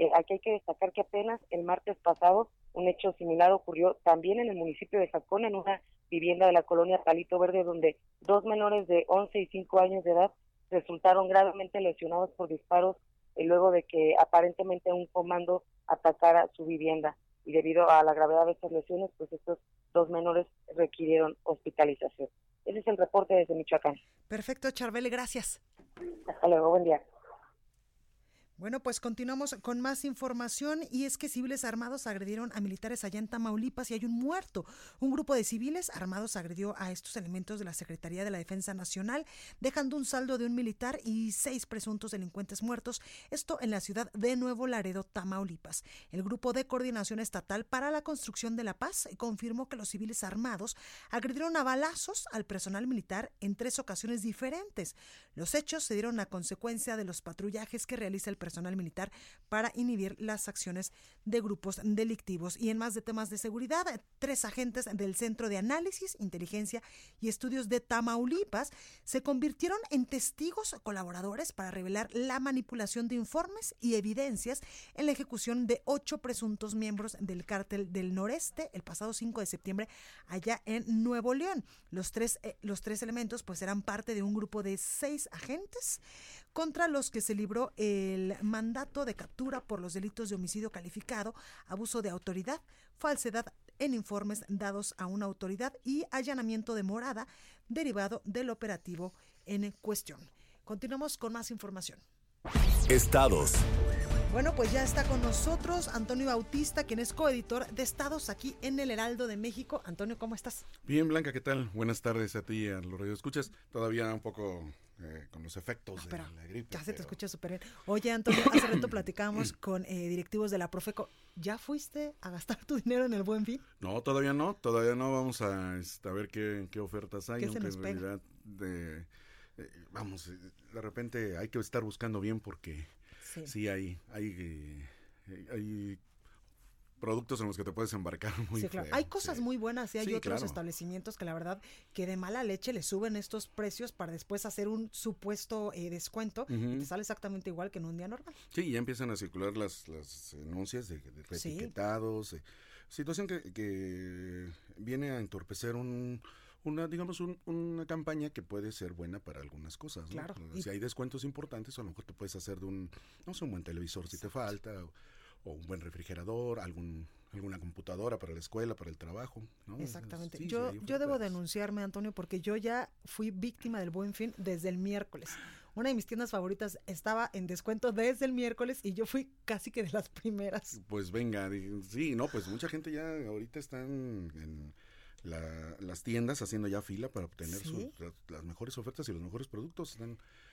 Eh, aquí hay que destacar que apenas el martes pasado un hecho similar ocurrió también en el municipio de Jacón, en una vivienda de la colonia Palito Verde, donde dos menores de 11 y 5 años de edad resultaron gravemente lesionados por disparos eh, luego de que aparentemente un comando atacara su vivienda. Y debido a la gravedad de estas lesiones, pues estos dos menores requirieron hospitalización. Ese es el reporte desde Michoacán.
Perfecto, Charbele, gracias.
Hasta luego, buen día.
Bueno, pues continuamos con más información y es que civiles armados agredieron a militares allá en Tamaulipas y hay un muerto. Un grupo de civiles armados agredió a estos elementos de la Secretaría de la Defensa Nacional, dejando un saldo de un militar y seis presuntos delincuentes muertos, esto en la ciudad de Nuevo Laredo, Tamaulipas. El Grupo de Coordinación Estatal para la Construcción de la Paz confirmó que los civiles armados agredieron a balazos al personal militar en tres ocasiones diferentes. Los hechos se dieron a consecuencia de los patrullajes que realiza el personal personal militar para inhibir las acciones de grupos delictivos. Y en más de temas de seguridad, tres agentes del Centro de Análisis, Inteligencia y Estudios de Tamaulipas se convirtieron en testigos colaboradores para revelar la manipulación de informes y evidencias en la ejecución de ocho presuntos miembros del cártel del noreste el pasado 5 de septiembre allá en Nuevo León. Los tres, eh, los tres elementos pues eran parte de un grupo de seis agentes contra los que se libró el mandato de captura por los delitos de homicidio calificado, abuso de autoridad, falsedad en informes dados a una autoridad y allanamiento de morada derivado del operativo en cuestión. Continuamos con más información.
Estados.
Bueno, pues ya está con nosotros Antonio Bautista, quien es coeditor de Estados aquí en el Heraldo de México. Antonio, ¿cómo estás?
Bien, Blanca, ¿qué tal? Buenas tardes a ti y a los radioescuchas. Todavía un poco eh, con los efectos de la gripe.
Ya se te escucha súper bien. Oye, Antonio, hace rato platicábamos [COUGHS] con eh, directivos de la Profeco. ¿Ya fuiste a gastar tu dinero en el Buen Fin?
No, todavía no. Todavía no. Vamos a, este, a ver qué, qué ofertas hay. aunque en realidad, de, eh, vamos, de repente hay que estar buscando bien porque sí, hay, hay, hay productos en los que te puedes embarcar muy sí, claro.
Hay cosas muy buenas y hay otros establecimientos que la verdad que de mala leche le suben estos precios para después hacer un supuesto eh, descuento y te sale exactamente igual que en un día normal.
Sí, ya empiezan a circular las, las anuncias de, de etiquetados, situación que, que viene a entorpecer un una, digamos, una campaña que puede ser buena para algunas cosas. ¿no? Claro. Si hay descuentos importantes, a lo mejor te puedes hacer de un, no sé, un buen televisor si te falta, o, un buen refrigerador, algún alguna computadora para la escuela, para el trabajo. ¿no?
Exactamente. yo, yo debo denunciarme, Antonio, porque yo ya fui víctima del buen fin desde el miércoles. Una de mis tiendas favoritas estaba en descuento desde el miércoles y yo fui casi que de las primeras.
Pues venga, sí, no, pues mucha gente ya ahorita están en las tiendas haciendo ya fila para obtener las mejores ofertas y los mejores productos.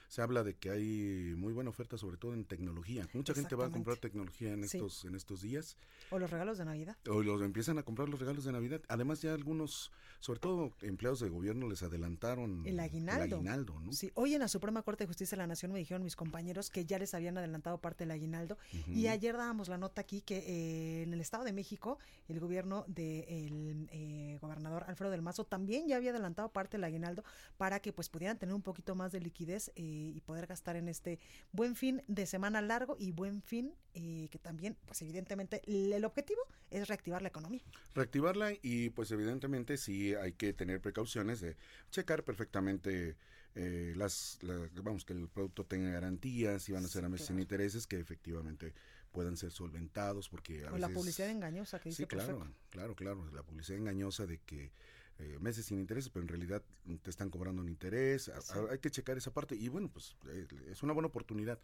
Se habla de que hay muy buena oferta, sobre todo en tecnología. Mucha gente va a comprar tecnología en estos en estos días.
O los regalos de Navidad.
O los empiezan a comprar los regalos de Navidad. Además ya algunos, sobre todo empleados de gobierno, les adelantaron
el aguinaldo.
aguinaldo ¿no?
Sí, hoy en la Suprema Corte de Justicia de la Nación me dijeron mis compañeros que ya les habían adelantado parte del aguinaldo. Y ayer dábamos la nota aquí que eh, en el Estado de México el gobierno del de eh, gobernador Alfredo del Mazo también ya había adelantado parte del aguinaldo para que pues pudieran tener un poquito más de liquidez eh, y poder gastar en este buen fin de semana largo y buen fin eh, que también pues evidentemente el objetivo es reactivar la economía.
Reactivarla y pues evidentemente sí hay que tener precauciones de checar perfectamente eh, las, vamos que el producto tenga garantías y van a ser a meses sin intereses que efectivamente puedan ser solventados porque
a la publicidad engañosa que dice
sí claro claro claro la publicidad engañosa de que eh, meses sin intereses pero en realidad te están cobrando un interés. Hay que checar esa parte. Y bueno pues eh, es una buena oportunidad.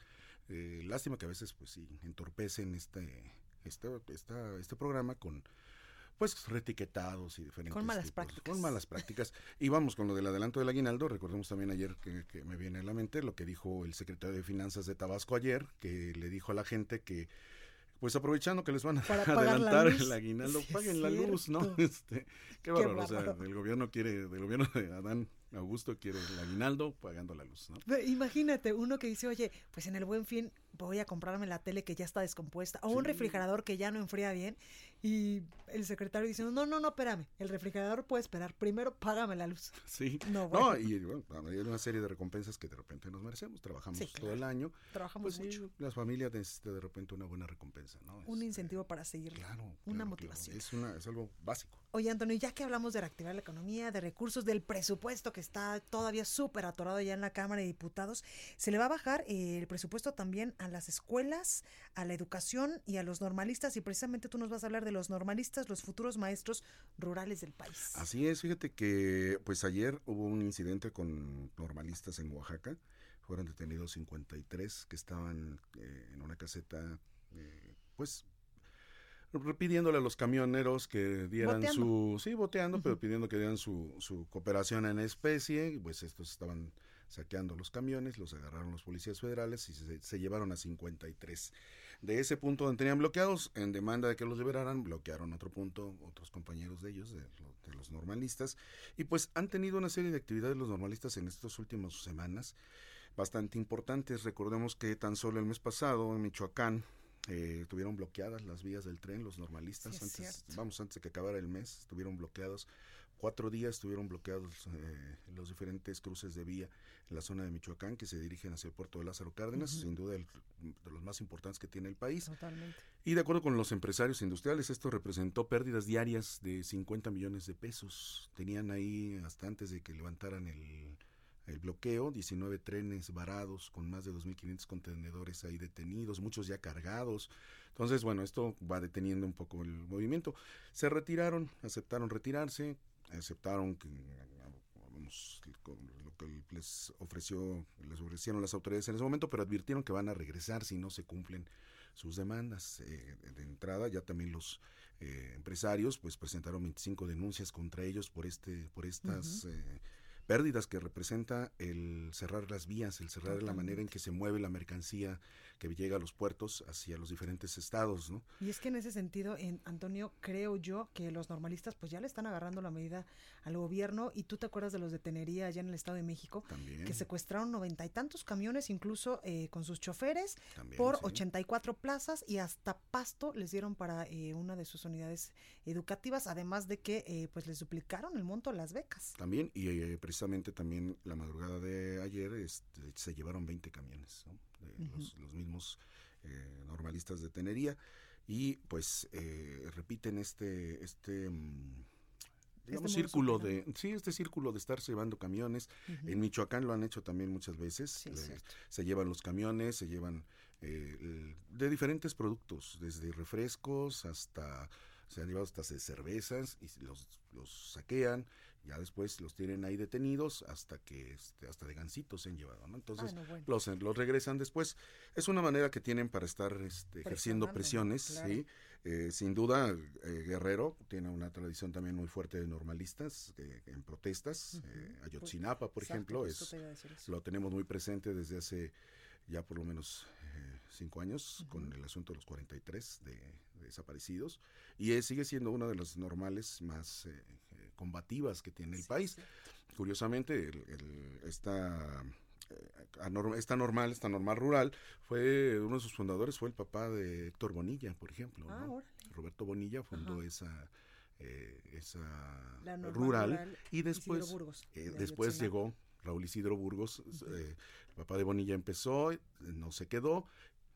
Eh, lástima que a veces pues sí entorpecen este este este programa con pues retiquetados y diferentes
con malas prácticas.
Con malas prácticas. Y vamos con lo del adelanto del aguinaldo. Recordemos también ayer que, me viene a la mente lo que dijo el secretario de finanzas de Tabasco ayer que le dijo a la gente que pues aprovechando que les van a [LAUGHS] adelantar el aguinaldo, paguen la luz, ¿no? [LAUGHS] Este, qué, bárbaro, o sea, el gobierno quiere, del gobierno de Adán Augusto quiere el aguinaldo pagando la luz, ¿no?
Imagínate, uno que dice, oye, pues en el buen fin voy a comprarme la tele que ya está descompuesta o un refrigerador que ya no enfría bien y el secretario diciendo, no, no, no, espérame, el refrigerador puede esperar, primero págame la luz. [LAUGHS]
Sí, no, no y bueno, hay una serie de recompensas que de repente nos merecemos, trabajamos todo el año.
Trabajamos
pues,
mucho.
las familias necesitan de repente una buena recompensa, ¿no?
Un este, incentivo para seguir. Claro. Una motivación.
Es, una, es algo básico.
Oye, Antonio, ya que hablamos de reactivar la economía, de recursos, del presupuesto que está todavía súper atorado ya en la Cámara de Diputados, se le va a bajar eh, el presupuesto también a las escuelas, a la educación y a los normalistas. Y precisamente tú nos vas a hablar de los normalistas, los futuros maestros rurales del país.
Así es, fíjate que pues ayer hubo un incidente con normalistas en Oaxaca. Fueron detenidos 53 que estaban eh, en una caseta, eh, pues pidiéndole a los camioneros que dieran su, sí, boteando, pero pidiendo que dieran su, su cooperación en especie, pues estos estaban saqueando los camiones, los agarraron los policías federales y se, llevaron a 53. De ese punto donde tenían bloqueados, en demanda de que los liberaran, bloquearon otro punto, otros compañeros de ellos, de, de los normalistas, y pues han tenido una serie de actividades los normalistas en estas últimas semanas bastante importantes. Recordemos que tan solo el mes pasado en Michoacán eh, tuvieron bloqueadas las vías del tren, los normalistas, antes, vamos, antes de que acabara el mes, estuvieron bloqueados. Cuatro días estuvieron bloqueados eh, los diferentes cruces de vía en la zona de Michoacán que se dirigen hacia el puerto de Lázaro Cárdenas, sin duda de los más importantes que tiene el país.
Totalmente.
Y de acuerdo con los empresarios industriales, esto representó pérdidas diarias de 50 millones de pesos. Tenían ahí, hasta antes de que levantaran el, el bloqueo, 19 trenes varados con más de 2.500 contenedores ahí detenidos, muchos ya cargados. Entonces, bueno, esto va deteniendo un poco el movimiento. Se retiraron, aceptaron retirarse, aceptaron que lo que les ofreció, les ofrecieron las autoridades en ese momento, pero advirtieron que van a regresar si no se cumplen sus demandas. Eh, de entrada, ya también los eh, empresarios pues presentaron 25 denuncias contra ellos por este, por estas pérdidas que representa el cerrar las vías, el cerrar la manera en que se mueve la mercancía que llega a los puertos hacia los diferentes estados, ¿no?
Y es que en ese sentido, en Antonio, creo yo que los normalistas pues ya le están agarrando la medida al gobierno y tú te acuerdas de los de Tenería allá en el Estado de México, que secuestraron noventa y tantos camiones, incluso eh, con sus choferes, por ochenta y cuatro plazas y hasta pasto les dieron para eh, una de sus unidades educativas, además de que eh, pues les duplicaron el monto de las becas.
También, y precisamente también la madrugada de ayer este, se llevaron 20 camiones, ¿no? los, mismos eh, normalistas de Tenería. Y pues eh, repiten este este mm, digamos este círculo de sí este círculo de estar llevando camiones. En Michoacán lo han hecho también muchas veces. Se llevan los camiones se llevan eh, de diferentes productos desde refrescos hasta se han llevado hasta cervezas y los, los saquean ya después los tienen ahí detenidos hasta que este, hasta de gancitos se han llevado, ¿no? Entonces los, los regresan después. Es una manera que tienen para estar este, ejerciendo presiones, ¿sí? Eh, sin duda, eh, Guerrero tiene una tradición también muy fuerte de normalistas eh, en protestas. Ayotzinapa, por ejemplo, es, lo tenemos muy presente desde hace ya por lo menos cinco años con el asunto de los 43 de, de desaparecidos y sigue siendo una de las normales más combativas que tiene el país. Curiosamente, esta, eh, esta normal, esta normal rural, fue uno de sus fundadores fue el papá de Héctor Bonilla, por ejemplo. Ah, Roberto Bonilla fundó esa eh, esa rural, y después eh, después llegó Raúl Isidro Burgos, el papá de Bonilla empezó, no se quedó,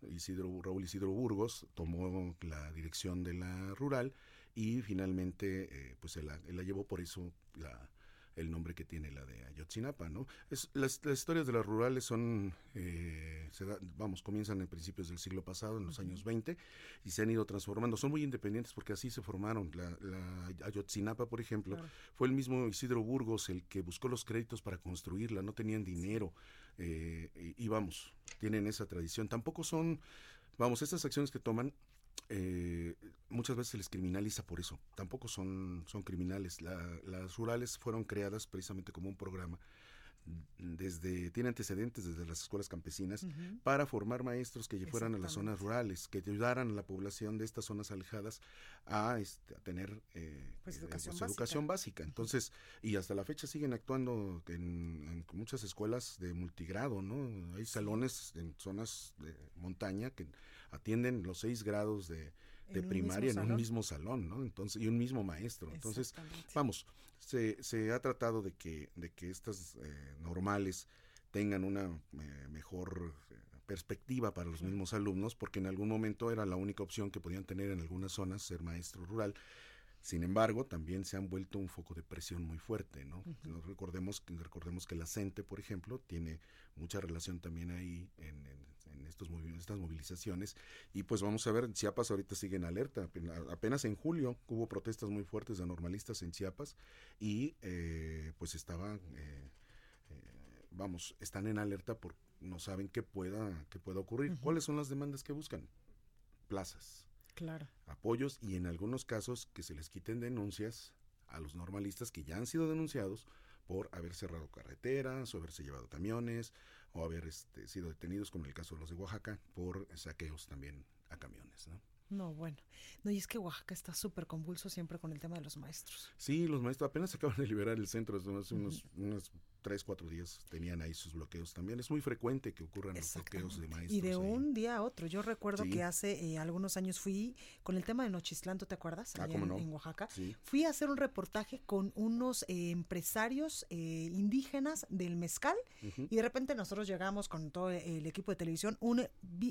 Isidro, Raúl Isidro Burgos tomó la dirección de la rural y finalmente eh, pues él la, la, llevó por eso la, el nombre que tiene la de Ayotzinapa, ¿no? Es, las, historias de las rurales son, eh, vamos, comienzan en principios del siglo pasado, en los años 20, y se han ido transformando. Son muy independientes porque así se formaron. La, la Ayotzinapa, por ejemplo, fue el mismo Isidro Burgos el que buscó los créditos para construirla, no tenían dinero, eh, y, y, vamos, tienen esa tradición. Tampoco son, vamos, estas acciones que toman eh, muchas veces se les criminaliza por eso. Tampoco son, son criminales. las rurales fueron creadas precisamente como un programa desde tiene antecedentes desde las escuelas campesinas para formar maestros que fueran a las zonas rurales, que ayudaran a la población de estas zonas alejadas a, este, tener eh,
pues, eh,
pues, educación, básica. Entonces, y hasta la fecha siguen actuando en, muchas escuelas de multigrado, ¿no? Hay salones en zonas de montaña que atienden los seis grados de, primaria en un mismo salón, ¿no? Entonces, y un mismo maestro. Entonces, vamos, se, se ha tratado de que, de que estas eh, normales tengan una eh, mejor eh, perspectiva para los mismos alumnos, porque en algún momento era la única opción que podían tener en algunas zonas ser maestro rural. Sin embargo, también se han vuelto un foco de presión muy fuerte, ¿no? recordemos, recordemos que la CENTE, por ejemplo, tiene mucha relación también ahí en, estos estas movilizaciones y pues vamos a ver, Chiapas ahorita sigue en alerta, apenas en julio hubo protestas muy fuertes de normalistas en Chiapas y eh, pues estaban, eh, eh, vamos, están en alerta porque no saben qué pueda, qué pueda ocurrir. ¿Cuáles son las demandas que buscan? Plazas
claro.
apoyos y en algunos casos que se les quiten denuncias a los normalistas que ya han sido denunciados por haber cerrado carreteras o haberse llevado camiones o haber este, sido detenidos, como en el caso de los de Oaxaca, por saqueos también a camiones. ¿no?
No, bueno. No, y es que Oaxaca está súper convulso siempre con el tema de los maestros.
Sí, los maestros apenas acaban de liberar el centro hace unos, unos tres, cuatro días tenían ahí sus bloqueos también. Es muy frecuente que ocurran los bloqueos de maestros.
Y de un día a otro. Yo recuerdo que hace eh, algunos años fui con el tema de Nochistlán, ¿tú te acuerdas?
Ah,
en,
no?
en, Oaxaca. Fui a hacer un reportaje con unos eh, empresarios eh, indígenas del mezcal y de repente nosotros llegamos con todo el equipo de televisión un,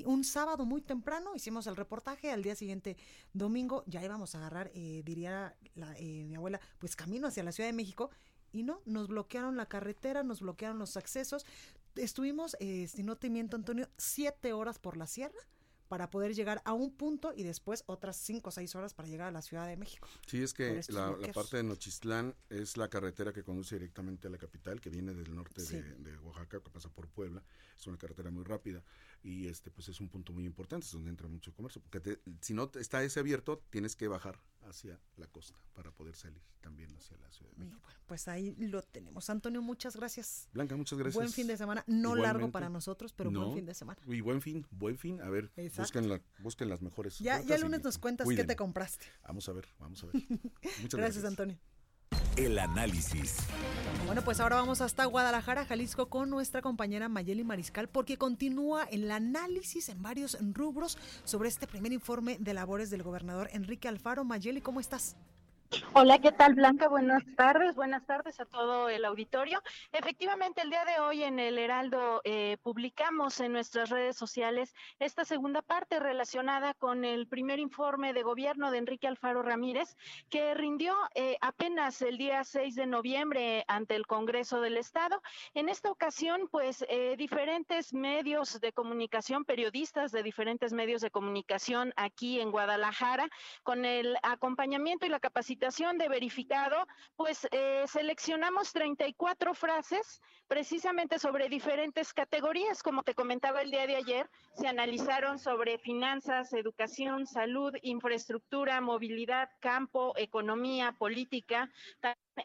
un sábado muy temprano, hicimos el reportaje, al día siguiente domingo ya íbamos a agarrar, diría la, mi abuela, pues camino hacia la Ciudad de México y no, nos bloquearon la carretera, nos bloquearon los accesos. Estuvimos, eh, si no te miento, Antonio, siete horas por la sierra para poder llegar a un punto y después otras cinco o seis horas para llegar a la Ciudad de México.
Sí, es que la, parte de Nochistlán es la carretera que conduce directamente a la capital, que viene del norte de, de, Oaxaca, que pasa por Puebla. Es una carretera muy rápida y este pues es un punto muy importante, es donde entra mucho comercio. Porque si no está ese abierto, tienes que bajar hacia la costa para poder salir también hacia la Ciudad de México.
Bueno, pues ahí lo tenemos. Antonio, muchas gracias.
Blanca, muchas gracias.
Buen fin de semana, no largo para nosotros, pero buen fin de semana.
Y buen fin, buen fin. A ver, busquen, la, busquen las mejores.
Ya, ya el lunes nos cuentas qué te compraste.
Vamos a ver, vamos a ver. [LAUGHS]
muchas gracias, Antonio.
El análisis.
Bueno, pues ahora vamos hasta Guadalajara, Jalisco, con nuestra compañera Mayeli Mariscal, porque continúa el análisis en varios rubros sobre este primer informe de labores del gobernador Enrique Alfaro. Mayeli, ¿cómo estás?
Hola, ¿qué tal Blanca? Buenas tardes, buenas tardes a todo el auditorio. Efectivamente, el día de hoy en el Heraldo eh, publicamos en nuestras redes sociales esta segunda parte relacionada con el primer informe de gobierno de Enrique Alfaro Ramírez, que rindió eh, apenas el día 6 de noviembre ante el Congreso del Estado. En esta ocasión, pues eh, diferentes medios de comunicación, periodistas de diferentes medios de comunicación aquí en Guadalajara, con el acompañamiento y la capacitación de verificado, pues eh, seleccionamos 34 frases precisamente sobre diferentes categorías. Como te comentaba el día de ayer, se analizaron sobre finanzas, educación, salud, infraestructura, movilidad, campo, economía, política,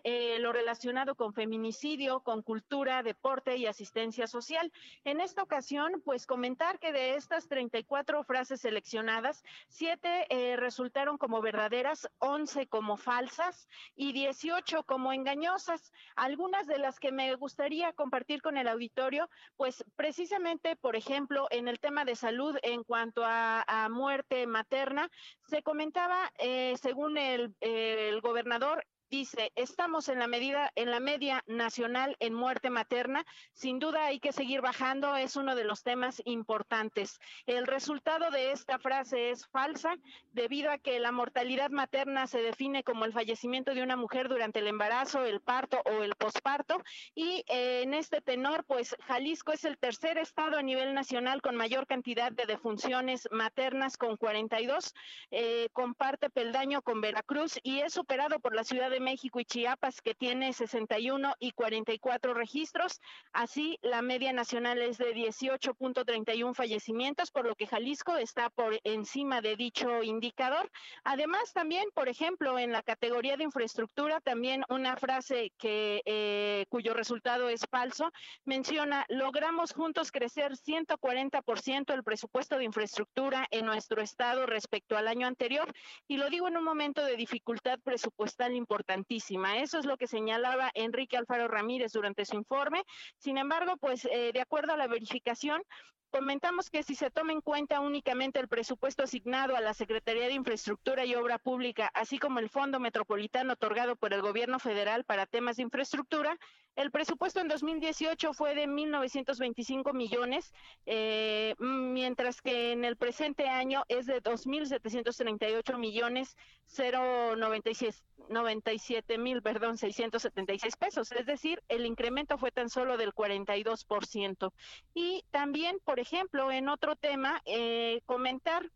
eh, lo relacionado con feminicidio, con cultura, deporte y asistencia social. En esta ocasión, pues comentar que de estas 34 frases seleccionadas, siete eh, resultaron como verdaderas, 11 como falsas y 18 como engañosas. Algunas de las que me gustaría compartir con el auditorio, pues precisamente, por ejemplo, en el tema de salud en cuanto a, muerte materna, se comentaba, eh, según el gobernador, dice, estamos en la medida, en la media nacional en muerte materna. Sin duda hay que seguir bajando, es uno de los temas importantes. El resultado de esta frase es falsa, debido a que la mortalidad materna se define como el fallecimiento de una mujer durante el embarazo, el parto o el posparto. Y eh, en este tenor, pues Jalisco es el tercer estado a nivel nacional con mayor cantidad de defunciones maternas, con 42. Eh, comparte peldaño con Veracruz y es superado por la ciudad de México y Chiapas, que tiene 61 y 44 registros. Así, la media nacional es de 18.31 fallecimientos, por lo que Jalisco está por encima de dicho indicador. Además, también, por ejemplo, en la categoría de infraestructura, también una frase que eh, cuyo resultado es falso, menciona, logramos juntos crecer 140% el presupuesto de infraestructura en nuestro estado respecto al año anterior. Y lo digo en un momento de dificultad presupuestal importante eso es lo que señalaba Enrique Alfaro Ramírez durante su informe. Sin embargo, pues eh, de acuerdo a la verificación, Comentamos que si se toma en cuenta únicamente el presupuesto asignado a la Secretaría de Infraestructura y Obra Pública, así como el Fondo Metropolitano otorgado por el Gobierno Federal para temas de infraestructura, el presupuesto en 2018 fue de 1.925 millones, eh, mientras que en el presente año es de 2.738 millones 097 mil, perdón, 676 pesos. Es decir, el incremento fue tan solo del 42%. Y también, por ejemplo, en otro tema, eh, comentar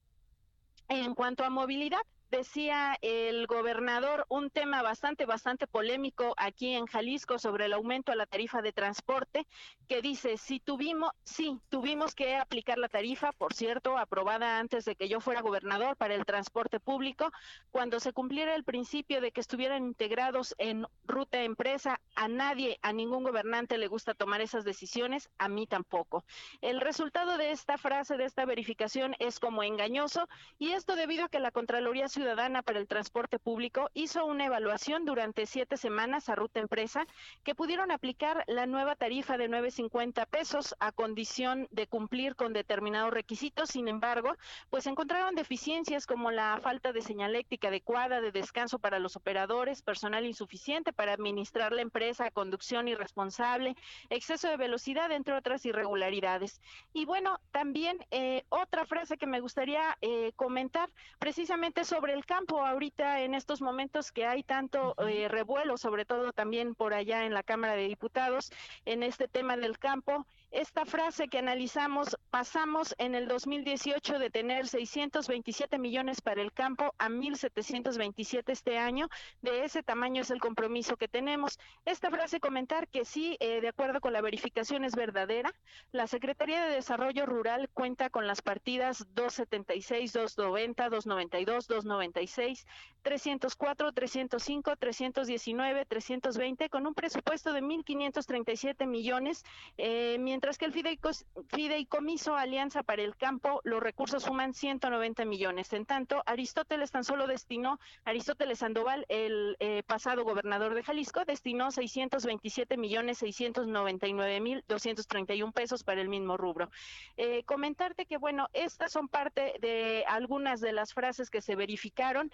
en cuanto a movilidad, decía el gobernador un tema bastante, bastante polémico aquí en Jalisco sobre el aumento a la tarifa de transporte, que dice, si tuvimos, sí, tuvimos que aplicar la tarifa, por cierto, aprobada antes de que yo fuera gobernador para el transporte público, cuando se cumpliera el principio de que estuvieran integrados en ruta empresa, a nadie, a ningún gobernante le gusta tomar esas decisiones, a mí tampoco. El resultado de esta frase, de esta verificación, es como engañoso y esto debido a que la Contraloría Ciudadana para el Transporte Público hizo una evaluación durante siete semanas a Ruta Empresa que pudieron aplicar la nueva tarifa de 9.50 pesos a condición de cumplir con determinados requisitos. Sin embargo, pues encontraron deficiencias como la falta de señaléctica adecuada, de descanso para los operadores, personal insuficiente para administrar la empresa, conducción irresponsable, exceso de velocidad, entre otras irregularidades. Y bueno, también eh, otra frase que me gustaría eh, comentar precisamente sobre el campo ahorita en estos momentos que hay tanto eh, revuelo, sobre todo también por allá en la Cámara de Diputados, en este tema del campo esta frase que analizamos, pasamos en el 2018 de tener 627 millones para el campo a 1.727 este año. De ese tamaño es el compromiso que tenemos. Esta frase comentar que sí, eh, de acuerdo con la verificación, es verdadera. La Secretaría de Desarrollo Rural cuenta con las partidas 276, 290, 292, 296, 304, 305, 319, 320, con un presupuesto de 1.537 millones, eh, mientras que el fideicomiso Alianza para el Campo, los recursos suman 190 millones. En tanto, Aristóteles tan solo destinó, Aristóteles Sandoval, el eh, pasado gobernador de Jalisco, destinó 627 millones 699 mil 231 pesos para el mismo rubro. Eh, comentarte que, bueno, estas son parte de algunas de las frases que se verificaron.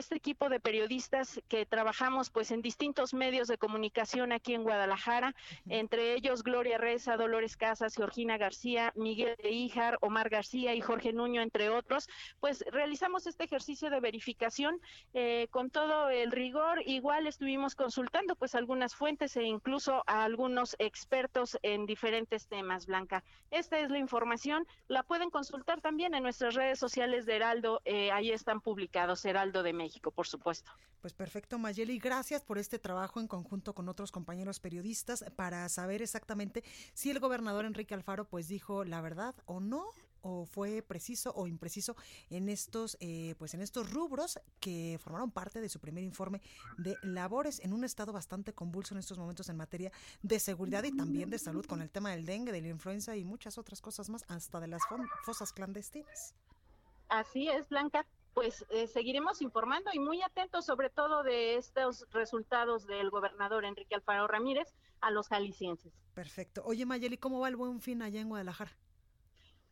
Este equipo de periodistas que trabajamos pues en distintos medios de comunicación aquí en Guadalajara, entre ellos Gloria Reza, Dolores Casas, Georgina García, Miguel de Ijar, Omar García y Jorge Nuño, entre otros, pues realizamos este ejercicio de verificación eh, con todo el rigor. Igual estuvimos consultando pues algunas fuentes e incluso a algunos expertos en diferentes temas, Blanca. Esta es la información, la pueden consultar también en nuestras redes sociales de Heraldo, eh, ahí están publicados, Heraldo de México, por supuesto.
Pues perfecto, Mayeli, gracias por este trabajo en conjunto con otros compañeros periodistas para saber exactamente si el gobernador Enrique Alfaro pues dijo la verdad o no o fue preciso o impreciso en estos eh, pues en estos rubros que formaron parte de su primer informe de labores en un estado bastante convulso en estos momentos en materia de seguridad y también de salud con el tema del dengue, de la influenza y muchas otras cosas más, hasta de las fosas clandestinas.
Así es, Blanca pues eh, seguiremos informando y muy atentos sobre todo de estos resultados del gobernador Enrique Alfaro Ramírez a los jaliscienses.
Perfecto. Oye Mayeli, ¿cómo va el buen fin allá en Guadalajara?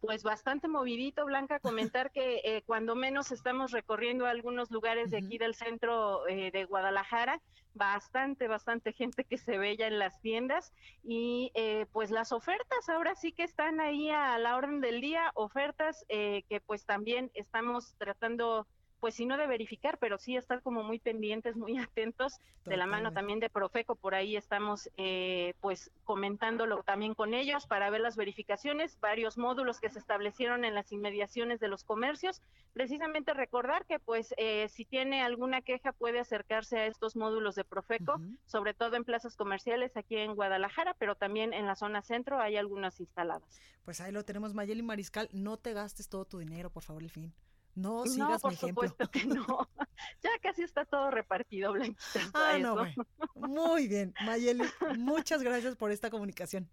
Pues bastante movidito, Blanca, comentar que eh, cuando menos estamos recorriendo algunos lugares de aquí del centro eh, de Guadalajara, bastante, bastante gente que se ve ya en las tiendas y eh, pues las ofertas ahora sí que están ahí a la orden del día, ofertas que pues también estamos tratando pues si no de verificar, pero sí estar como muy pendientes, muy [LAUGHS] atentos, de la mano también de Profeco, por ahí estamos eh, pues comentándolo también con ellos para ver las verificaciones, varios módulos que se establecieron en las inmediaciones de los comercios, precisamente recordar que pues eh, si tiene alguna queja puede acercarse a estos módulos de Profeco, sobre todo en plazas comerciales aquí en Guadalajara, pero también en la zona centro hay algunas instaladas.
Pues ahí lo tenemos, Mayeli Mariscal, no te gastes todo tu dinero, por favor, el fin. No sigas
por
mi ejemplo.
Supuesto que no. [LAUGHS] Ya casi está todo repartido, Blanquita.
Ah, no, Muy bien, Mayeli, muchas gracias por esta comunicación.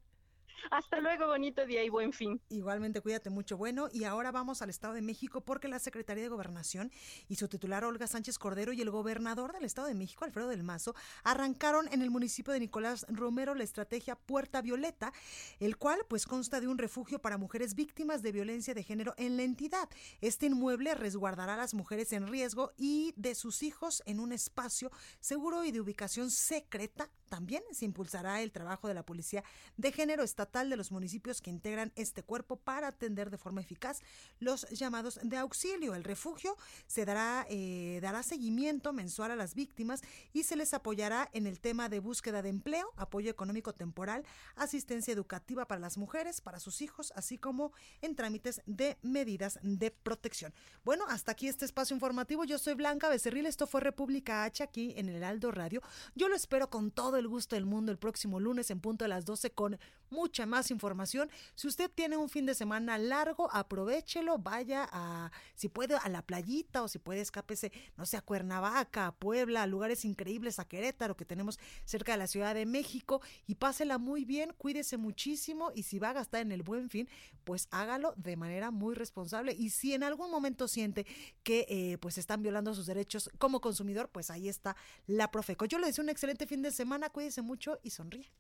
Hasta luego, bonito día y buen fin.
Igualmente, cuídate mucho. Bueno, y ahora vamos al Estado de México porque la Secretaría de Gobernación y su titular Olga Sánchez Cordero y el gobernador del Estado de México, Alfredo del Mazo, arrancaron en el municipio de Nicolás Romero la estrategia Puerta Violeta, el cual pues consta de un refugio para mujeres víctimas de violencia de género en la entidad. Este inmueble resguardará a las mujeres en riesgo y de sus hijos en un espacio seguro y de ubicación secreta también se impulsará el trabajo de la Policía de Género Estatal de los municipios que integran este cuerpo para atender de forma eficaz los llamados de auxilio. El refugio se dará, eh, dará seguimiento mensual a las víctimas y se les apoyará en el tema de búsqueda de empleo, apoyo económico temporal, asistencia educativa para las mujeres, para sus hijos, así como en trámites de medidas de protección. Bueno, hasta aquí este espacio informativo. Yo soy Blanca Becerril, esto fue República H aquí en el Aldo Radio. Yo lo espero con todo el gusto del mundo el próximo lunes en punto de las 12 con mucha más información. Si usted tiene un fin de semana largo, aprovechelo, vaya a, si puede, a la playita o si puede, escápese, no sé, a Cuernavaca, a Puebla, a lugares increíbles, a Querétaro, que tenemos cerca de la Ciudad de México, y pásela muy bien, cuídese muchísimo, y si va a gastar en el buen fin, pues hágalo de manera muy responsable. Y si en algún momento siente que eh, pues están violando sus derechos como consumidor, pues ahí está la Profeco. Yo le deseo un excelente fin de semana, cuídese mucho y sonríe.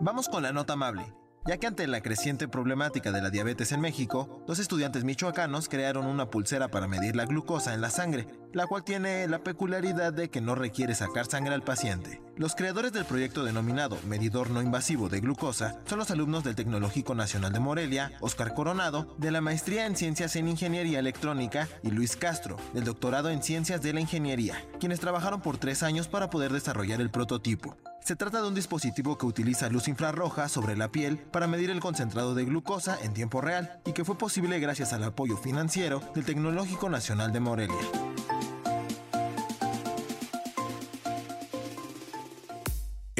Vamos con la nota amable ya que ante la creciente problemática de la diabetes en México, los estudiantes michoacanos crearon una pulsera para medir la glucosa en la sangre, la cual tiene la peculiaridad de que no requiere sacar sangre al paciente. Los creadores del proyecto denominado Medidor No Invasivo de Glucosa son los alumnos del Tecnológico Nacional de Morelia, Oscar Coronado, de la Maestría en Ciencias en Ingeniería Electrónica, y Luis Castro, del Doctorado en Ciencias de la Ingeniería, quienes trabajaron por tres años para poder desarrollar el prototipo. Se trata de un dispositivo que utiliza luz infrarroja sobre la piel para medir el concentrado de glucosa en tiempo real y que fue posible gracias al apoyo financiero del Tecnológico Nacional de Morelia.